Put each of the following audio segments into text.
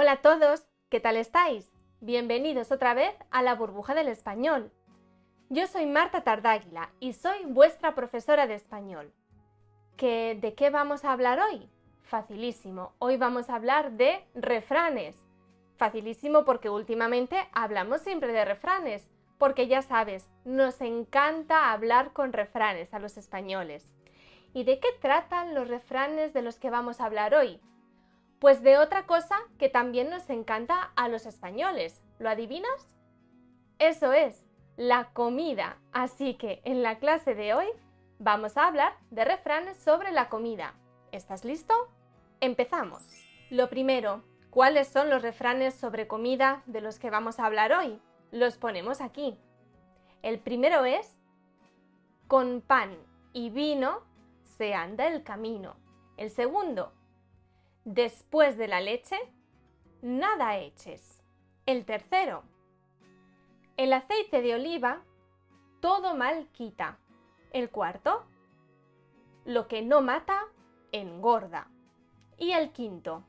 Hola a todos, ¿qué tal estáis? Bienvenidos otra vez a la burbuja del español. Yo soy Marta Tardáguila y soy vuestra profesora de español. ¿Que, ¿De qué vamos a hablar hoy? Facilísimo, hoy vamos a hablar de refranes. Facilísimo porque últimamente hablamos siempre de refranes, porque ya sabes, nos encanta hablar con refranes a los españoles. ¿Y de qué tratan los refranes de los que vamos a hablar hoy? Pues de otra cosa que también nos encanta a los españoles. ¿Lo adivinas? Eso es, la comida. Así que en la clase de hoy vamos a hablar de refranes sobre la comida. ¿Estás listo? Empezamos. Lo primero, ¿cuáles son los refranes sobre comida de los que vamos a hablar hoy? Los ponemos aquí. El primero es, con pan y vino se anda el camino. El segundo, Después de la leche, nada eches. El tercero, el aceite de oliva, todo mal quita. El cuarto, lo que no mata, engorda. Y el quinto,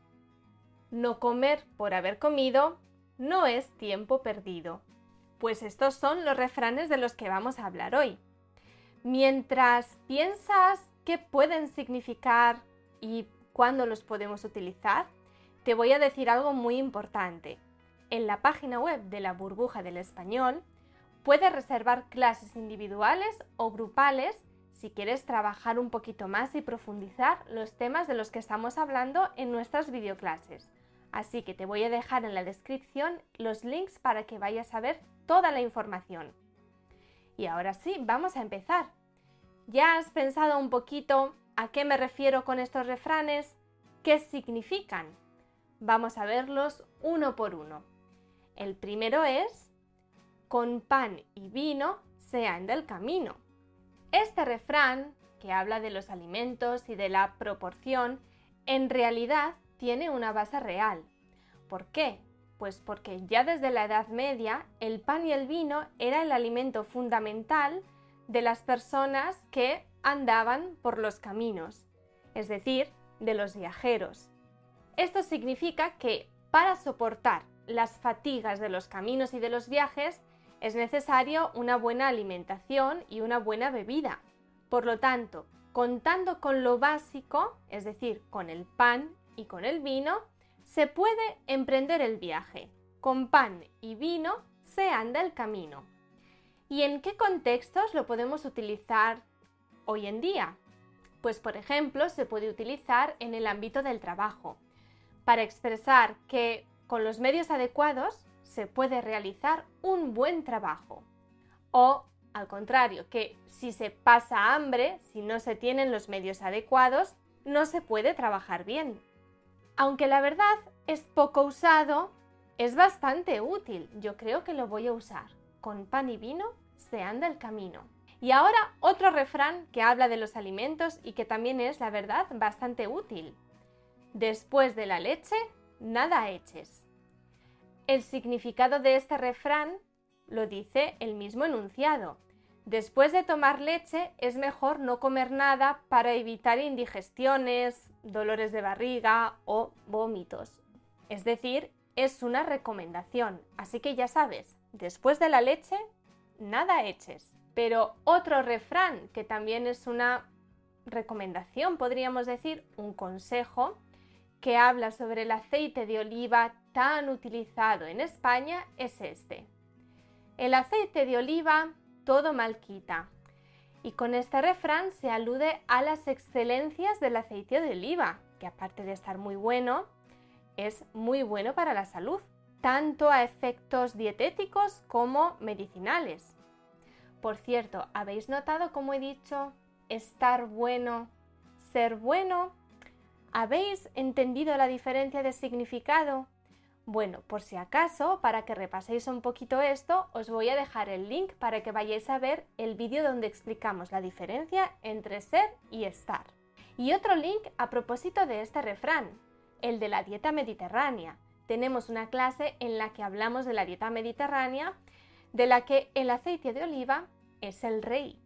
no comer por haber comido no es tiempo perdido. Pues estos son los refranes de los que vamos a hablar hoy. Mientras piensas qué pueden significar y cuándo los podemos utilizar, te voy a decir algo muy importante. En la página web de la burbuja del español puedes reservar clases individuales o grupales si quieres trabajar un poquito más y profundizar los temas de los que estamos hablando en nuestras videoclases. Así que te voy a dejar en la descripción los links para que vayas a ver toda la información. Y ahora sí, vamos a empezar. ¿Ya has pensado un poquito ¿A qué me refiero con estos refranes? ¿Qué significan? Vamos a verlos uno por uno. El primero es, con pan y vino se anda el camino. Este refrán, que habla de los alimentos y de la proporción, en realidad tiene una base real. ¿Por qué? Pues porque ya desde la Edad Media el pan y el vino era el alimento fundamental de las personas que andaban por los caminos, es decir, de los viajeros. Esto significa que para soportar las fatigas de los caminos y de los viajes es necesario una buena alimentación y una buena bebida. Por lo tanto, contando con lo básico, es decir, con el pan y con el vino, se puede emprender el viaje. Con pan y vino se anda el camino. ¿Y en qué contextos lo podemos utilizar hoy en día? Pues por ejemplo se puede utilizar en el ámbito del trabajo, para expresar que con los medios adecuados se puede realizar un buen trabajo. O al contrario, que si se pasa hambre, si no se tienen los medios adecuados, no se puede trabajar bien. Aunque la verdad es poco usado, es bastante útil. Yo creo que lo voy a usar. Con pan y vino se anda el camino. Y ahora otro refrán que habla de los alimentos y que también es, la verdad, bastante útil. Después de la leche, nada eches. El significado de este refrán lo dice el mismo enunciado. Después de tomar leche es mejor no comer nada para evitar indigestiones, dolores de barriga o vómitos. Es decir, es una recomendación, así que ya sabes, después de la leche, nada eches. Pero otro refrán, que también es una recomendación, podríamos decir, un consejo, que habla sobre el aceite de oliva tan utilizado en España, es este. El aceite de oliva todo mal quita. Y con este refrán se alude a las excelencias del aceite de oliva, que aparte de estar muy bueno, es muy bueno para la salud, tanto a efectos dietéticos como medicinales. Por cierto, ¿habéis notado cómo he dicho estar bueno, ser bueno? ¿Habéis entendido la diferencia de significado? Bueno, por si acaso, para que repaséis un poquito esto, os voy a dejar el link para que vayáis a ver el vídeo donde explicamos la diferencia entre ser y estar. Y otro link a propósito de este refrán, el de la dieta mediterránea. Tenemos una clase en la que hablamos de la dieta mediterránea de la que el aceite de oliva es el rey.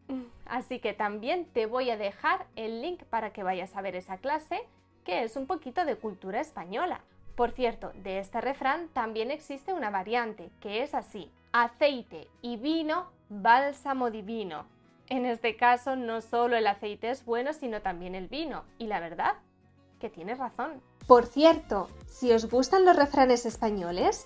Así que también te voy a dejar el link para que vayas a ver esa clase, que es un poquito de cultura española. Por cierto, de este refrán también existe una variante, que es así, aceite y vino, bálsamo divino. En este caso no solo el aceite es bueno, sino también el vino. Y la verdad, que tienes razón. Por cierto, si os gustan los refranes españoles,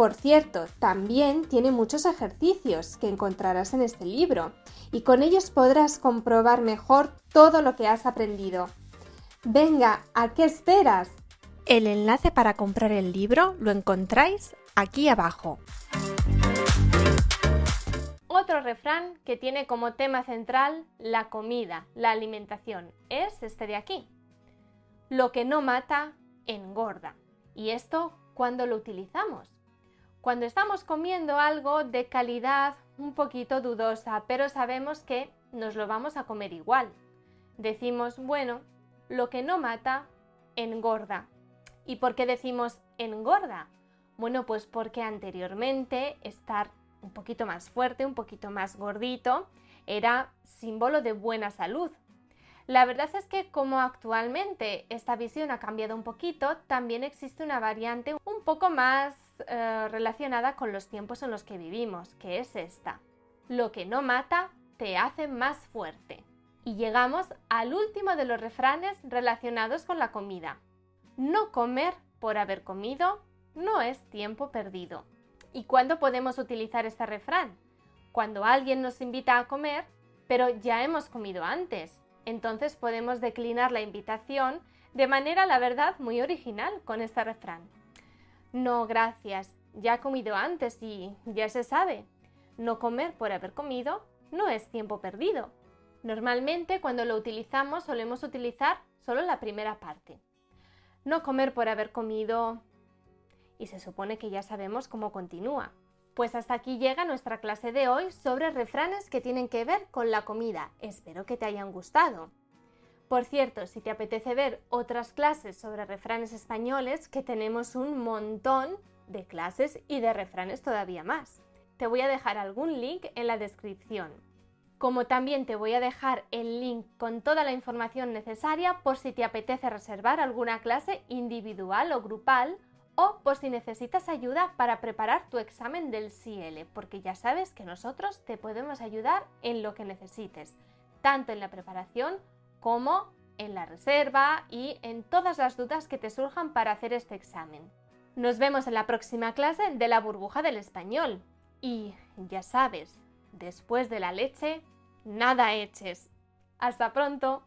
Por cierto, también tiene muchos ejercicios que encontrarás en este libro y con ellos podrás comprobar mejor todo lo que has aprendido. Venga, ¿a qué esperas? El enlace para comprar el libro lo encontráis aquí abajo. Otro refrán que tiene como tema central la comida, la alimentación, es este de aquí. Lo que no mata, engorda. ¿Y esto cuándo lo utilizamos? Cuando estamos comiendo algo de calidad un poquito dudosa, pero sabemos que nos lo vamos a comer igual. Decimos, bueno, lo que no mata, engorda. ¿Y por qué decimos engorda? Bueno, pues porque anteriormente estar un poquito más fuerte, un poquito más gordito, era símbolo de buena salud, la verdad es que como actualmente esta visión ha cambiado un poquito, también existe una variante un poco más eh, relacionada con los tiempos en los que vivimos, que es esta. Lo que no mata te hace más fuerte. Y llegamos al último de los refranes relacionados con la comida. No comer por haber comido no es tiempo perdido. ¿Y cuándo podemos utilizar este refrán? Cuando alguien nos invita a comer, pero ya hemos comido antes entonces podemos declinar la invitación de manera, la verdad, muy original con este refrán. No, gracias, ya he comido antes y ya se sabe. No comer por haber comido no es tiempo perdido. Normalmente cuando lo utilizamos solemos utilizar solo la primera parte. No comer por haber comido y se supone que ya sabemos cómo continúa. Pues hasta aquí llega nuestra clase de hoy sobre refranes que tienen que ver con la comida. Espero que te hayan gustado. Por cierto, si te apetece ver otras clases sobre refranes españoles, que tenemos un montón de clases y de refranes todavía más. Te voy a dejar algún link en la descripción. Como también te voy a dejar el link con toda la información necesaria por si te apetece reservar alguna clase individual o grupal o por si necesitas ayuda para preparar tu examen del CL, porque ya sabes que nosotros te podemos ayudar en lo que necesites, tanto en la preparación como en la reserva y en todas las dudas que te surjan para hacer este examen. Nos vemos en la próxima clase de la burbuja del español. Y ya sabes, después de la leche, nada eches. Hasta pronto.